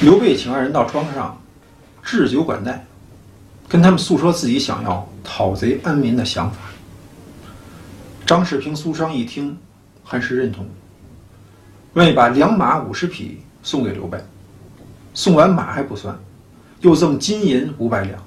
刘备请二人到庄上，置酒管待，跟他们诉说自己想要讨贼安民的想法。张世平、苏商一听，很是认同，愿意把良马五十匹送给刘备。送完马还不算，又赠金银五百两，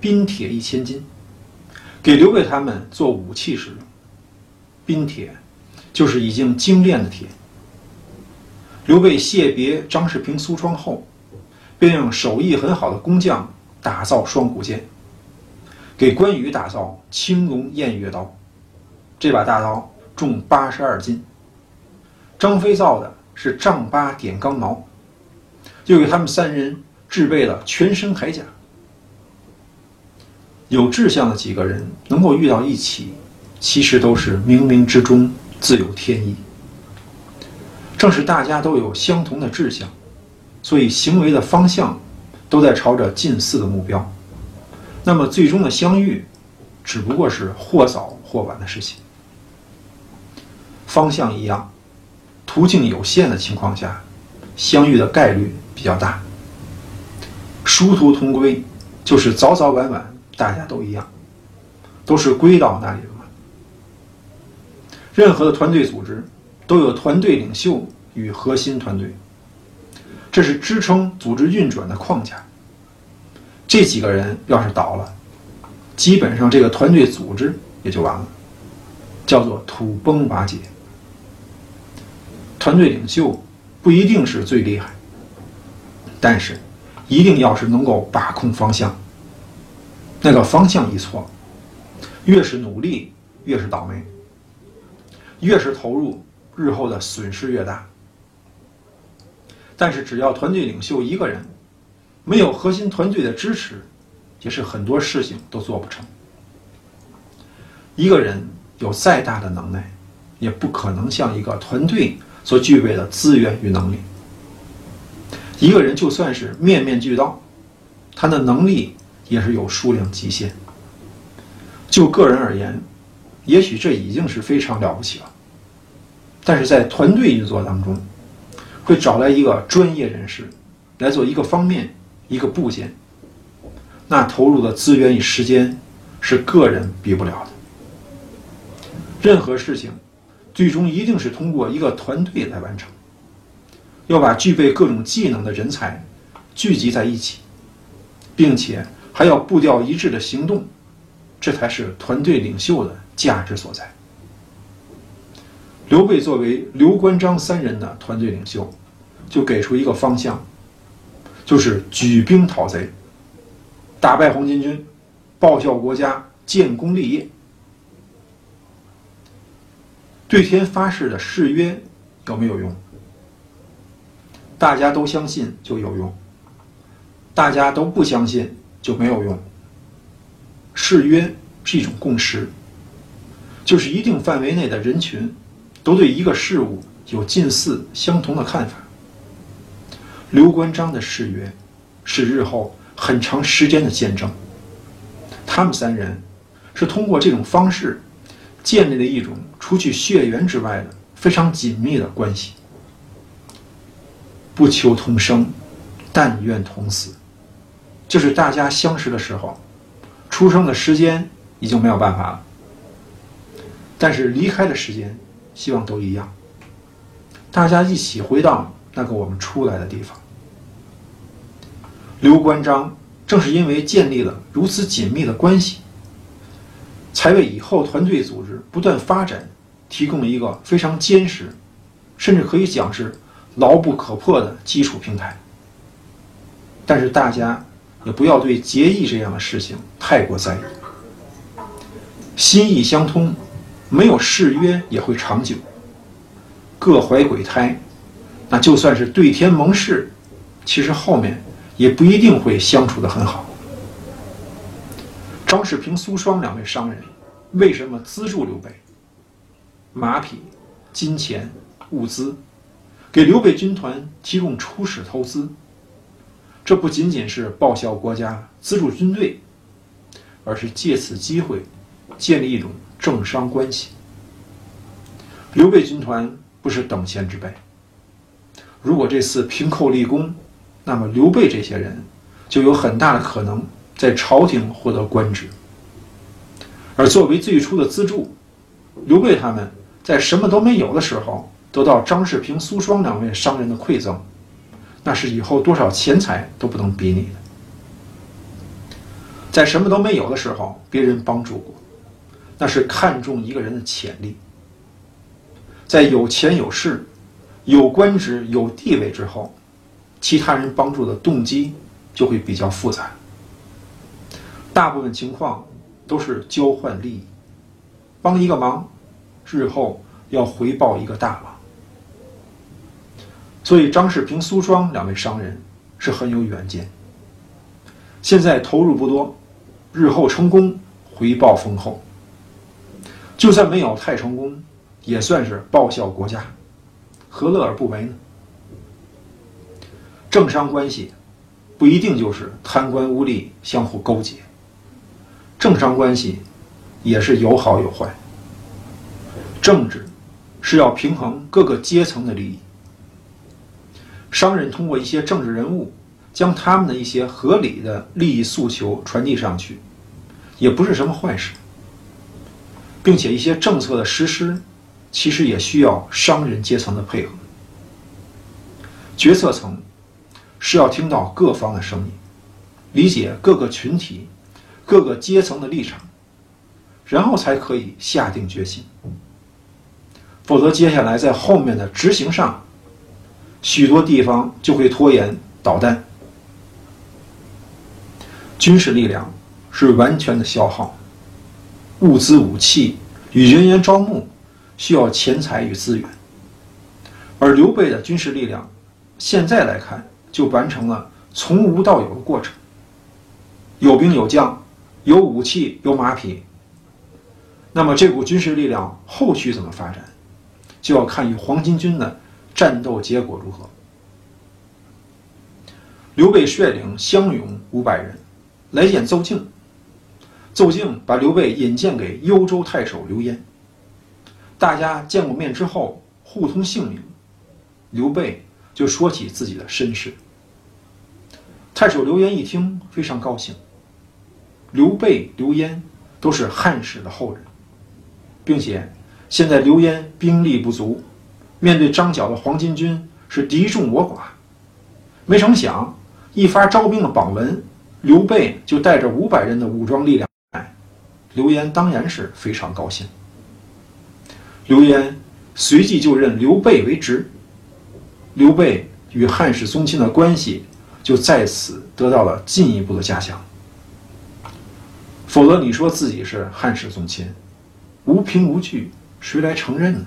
冰铁一千斤，给刘备他们做武器使用。冰铁就是已经精炼的铁。刘备谢别张世平、苏双后，便用手艺很好的工匠打造双股剑，给关羽打造青龙偃月刀。这把大刀重八十二斤。张飞造的是丈八点钢矛，又给他们三人制备了全身铠甲。有志向的几个人能够遇到一起，其实都是冥冥之中自有天意。正是大家都有相同的志向，所以行为的方向都在朝着近似的目标。那么最终的相遇，只不过是或早或晚的事情。方向一样，途径有限的情况下，相遇的概率比较大。殊途同归，就是早早晚晚大家都一样，都是归到那里了嘛。任何的团队组织都有团队领袖与核心团队，这是支撑组织运转的框架。这几个人要是倒了，基本上这个团队组织也就完了，叫做土崩瓦解。团队领袖不一定是最厉害，但是一定要是能够把控方向。那个方向一错，越是努力越是倒霉，越是投入，日后的损失越大。但是只要团队领袖一个人没有核心团队的支持，也是很多事情都做不成。一个人有再大的能耐，也不可能像一个团队。所具备的资源与能力，一个人就算是面面俱到，他的能力也是有数量极限。就个人而言，也许这已经是非常了不起了。但是在团队运作当中，会找来一个专业人士来做一个方面、一个部件，那投入的资源与时间是个人比不了的。任何事情。最终一定是通过一个团队来完成，要把具备各种技能的人才聚集在一起，并且还要步调一致的行动，这才是团队领袖的价值所在。刘备作为刘关张三人的团队领袖，就给出一个方向，就是举兵讨贼，打败黄巾军，报效国家，建功立业。对天发誓的誓约有没有用？大家都相信就有用，大家都不相信就没有用。誓约是一种共识，就是一定范围内的人群都对一个事物有近似相同的看法。刘关张的誓约是日后很长时间的见证，他们三人是通过这种方式。建立了一种除去血缘之外的非常紧密的关系，不求同生，但愿同死。就是大家相识的时候，出生的时间已经没有办法了，但是离开的时间，希望都一样。大家一起回到那个我们出来的地方。刘关张正是因为建立了如此紧密的关系。才为以后团队组织不断发展提供了一个非常坚实，甚至可以讲是牢不可破的基础平台。但是大家也不要对结义这样的事情太过在意，心意相通，没有誓约也会长久。各怀鬼胎，那就算是对天盟誓，其实后面也不一定会相处的很好。张世平、苏双两位商人为什么资助刘备？马匹、金钱、物资，给刘备军团提供初始投资。这不仅仅是报效国家、资助军队，而是借此机会建立一种政商关系。刘备军团不是等闲之辈。如果这次平寇立功，那么刘备这些人就有很大的可能在朝廷获得官职。而作为最初的资助，刘备他们在什么都没有的时候得到张世平、苏双两位商人的馈赠，那是以后多少钱财都不能比拟的。在什么都没有的时候，别人帮助过，那是看重一个人的潜力。在有钱有势、有官职、有地位之后，其他人帮助的动机就会比较复杂。大部分情况都是交换利益，帮一个忙，日后要回报一个大忙。所以张世平、苏双两位商人是很有远见。现在投入不多，日后成功回报丰厚。就算没有太成功，也算是报效国家，何乐而不为呢？政商关系不一定就是贪官污吏相互勾结，政商关系也是有好有坏。政治是要平衡各个阶层的利益，商人通过一些政治人物将他们的一些合理的利益诉求传递上去，也不是什么坏事，并且一些政策的实施其实也需要商人阶层的配合，决策层。是要听到各方的声音，理解各个群体、各个阶层的立场，然后才可以下定决心。否则，接下来在后面的执行上，许多地方就会拖延捣蛋。军事力量是完全的消耗，物资、武器与人员招募需要钱财与资源，而刘备的军事力量现在来看。就完成了从无到有的过程，有兵有将，有武器有马匹。那么这股军事力量后续怎么发展，就要看与黄巾军的战斗结果如何。刘备率领乡勇五百人来见邹靖，邹靖把刘备引荐给幽州太守刘焉。大家见过面之后，互通姓名，刘备。就说起自己的身世。太守刘焉一听非常高兴。刘备、刘焉都是汉室的后人，并且现在刘焉兵力不足，面对张角的黄巾军是敌众我寡。没成想一发招兵的榜文，刘备就带着五百人的武装力量，刘焉当然是非常高兴。刘焉随即就任刘备为职。刘备与汉室宗亲的关系就在此得到了进一步的加强。否则，你说自己是汉室宗亲，无凭无据，谁来承认呢？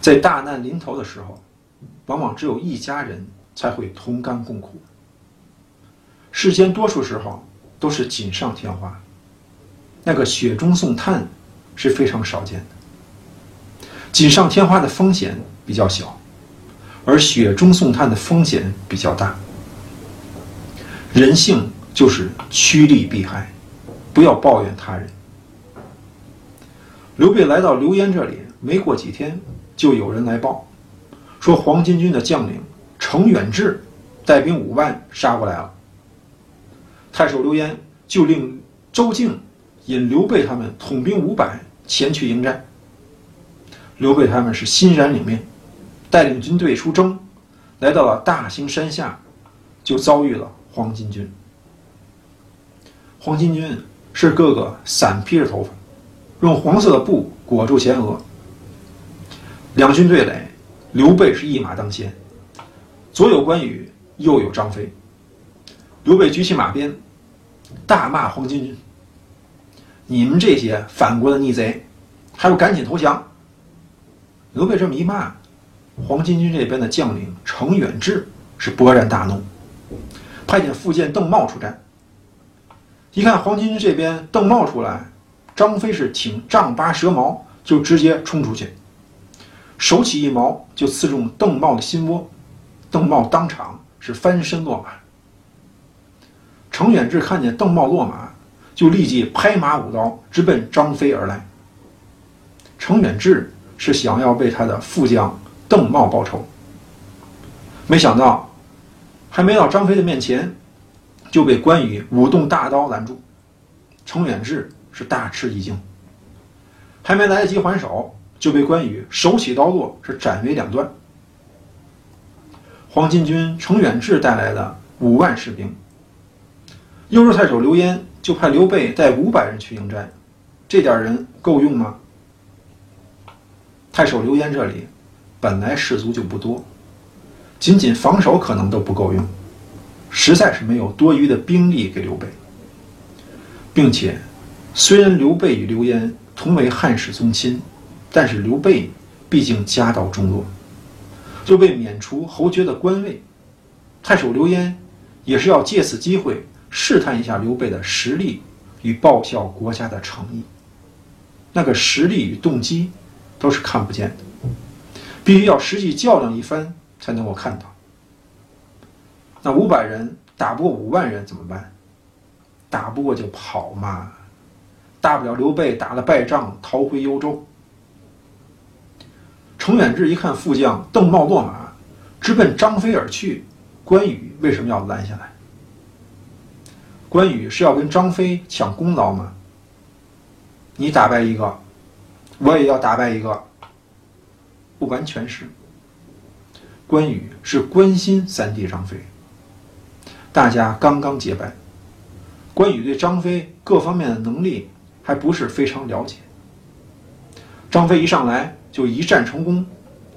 在大难临头的时候，往往只有一家人才会同甘共苦。世间多数时候都是锦上添花，那个雪中送炭是非常少见的。锦上添花的风险。比较小，而雪中送炭的风险比较大。人性就是趋利避害，不要抱怨他人。刘备来到刘焉这里，没过几天，就有人来报，说黄巾军的将领程远志带兵五万杀过来了。太守刘焉就令周敬引刘备他们统兵五百前去迎战。刘备他们是欣然领命。带领军队出征，来到了大兴山下，就遭遇了黄巾军。黄巾军是个个散披着头发，用黄色的布裹住前额。两军对垒，刘备是一马当先，左有关羽，右有张飞。刘备举起马鞭，大骂黄巾军：“你们这些反国的逆贼，还不赶紧投降！”刘备这么一骂。黄巾军这边的将领程远志是勃然大怒，派遣副将邓茂出战。一看黄巾军这边邓茂出来，张飞是挺丈八蛇矛就直接冲出去，手起一矛就刺中邓茂的心窝，邓茂当场是翻身落马。程远志看见邓茂落马，就立即拍马舞刀直奔张飞而来。程远志是想要为他的副将。邓茂报仇，没想到，还没到张飞的面前，就被关羽舞动大刀拦住。程远志是大吃一惊，还没来得及还手，就被关羽手起刀落，是斩为两段。黄巾军程远志带来的五万士兵，幽州太守刘焉就派刘备带五百人去迎战，这点人够用吗？太守刘焉这里本来士卒就不多，仅仅防守可能都不够用，实在是没有多余的兵力给刘备。并且，虽然刘备与刘焉同为汉室宗亲，但是刘备毕竟家道中落。就被免除侯爵的官位，太守刘焉也是要借此机会试探一下刘备的实力与报效国家的诚意。那个实力与动机都是看不见的，必须要实际较量一番才能够看到。那五百人打不过五万人怎么办？打不过就跑嘛，大不了刘备打了败仗逃回幽州。程远志一看副将邓茂落马，直奔张飞而去。关羽为什么要拦下来？关羽是要跟张飞抢功劳吗？你打败一个，我也要打败一个。不完全是。关羽是关心三弟张飞。大家刚刚结拜，关羽对张飞各方面的能力还不是非常了解。张飞一上来。就一战成功，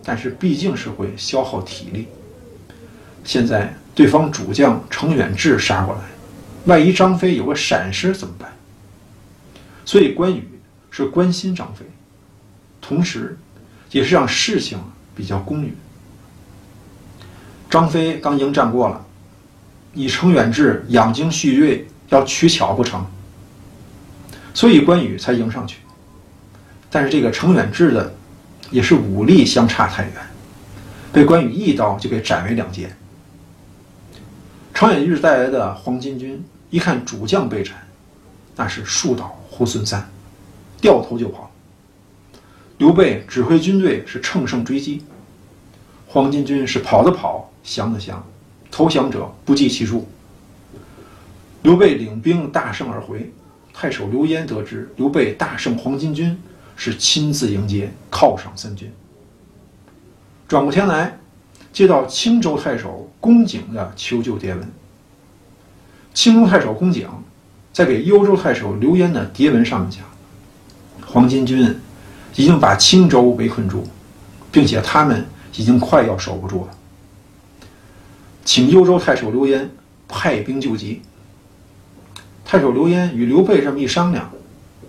但是毕竟是会消耗体力。现在对方主将程远志杀过来，万一张飞有个闪失怎么办？所以关羽是关心张飞，同时也是让事情比较公允。张飞刚迎战过了，你程远志养精蓄锐，要取巧不成？所以关羽才迎上去。但是这个程远志的。也是武力相差太远，被关羽一刀就给斩为两截。程远志带来的黄巾军一看主将被斩，那是树倒猢狲散，掉头就跑。刘备指挥军队是乘胜追击，黄巾军是跑的跑，降的降，投降者不计其数。刘备领兵大胜而回，太守刘焉得知刘备大胜黄巾军。是亲自迎接，犒赏三军。转过天来，接到青州太守公瑾的求救电文。青州太守公瑾在给幽州太守刘焉的牒文上面讲，黄巾军已经把青州围困住，并且他们已经快要守不住了，请幽州太守刘焉派兵救急。太守刘焉与刘备这么一商量，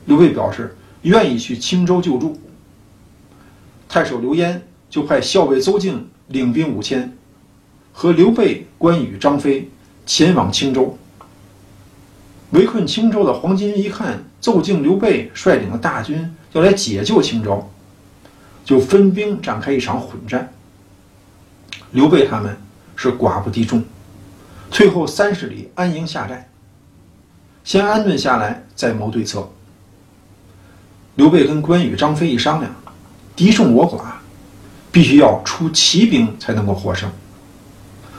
刘备表示。愿意去青州救助，太守刘焉就派校尉邹靖领兵五千，和刘备、关羽、张飞前往青州。围困青州的黄巾一看奏敬、刘备率领的大军要来解救青州，就分兵展开一场混战。刘备他们是寡不敌众，退后三十里安营下寨，先安顿下来，再谋对策。刘备跟关羽、张飞一商量，敌众我寡，必须要出奇兵才能够获胜。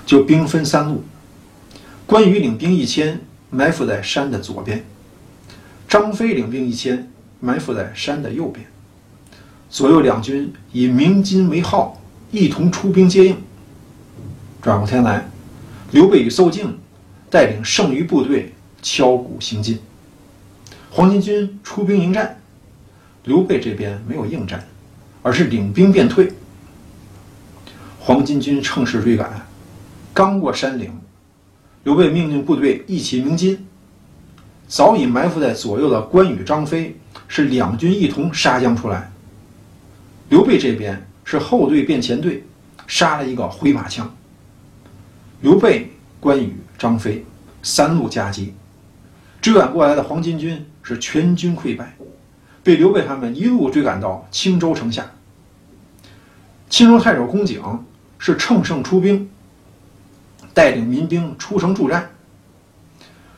就兵分三路，关羽领兵一千，埋伏在山的左边；张飞领兵一千，埋伏在山的右边。左右两军以鸣金为号，一同出兵接应。转过天来，刘备与邹靖带领剩余部队敲鼓行进，黄巾军出兵迎战。刘备这边没有应战，而是领兵便退。黄巾军乘势追赶，刚过山岭，刘备命令部队一起鸣金。早已埋伏在左右的关羽、张飞是两军一同杀将出来。刘备这边是后队变前队，杀了一个回马枪。刘备、关羽、张飞三路夹击，追赶过来的黄巾军是全军溃败。被刘备他们一路追赶到青州城下。青州太守公瑾是乘胜出兵，带领民兵出城助战。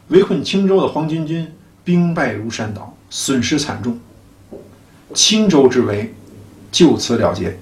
围困青州的黄巾军兵败如山倒，损失惨重。青州之围就此了结。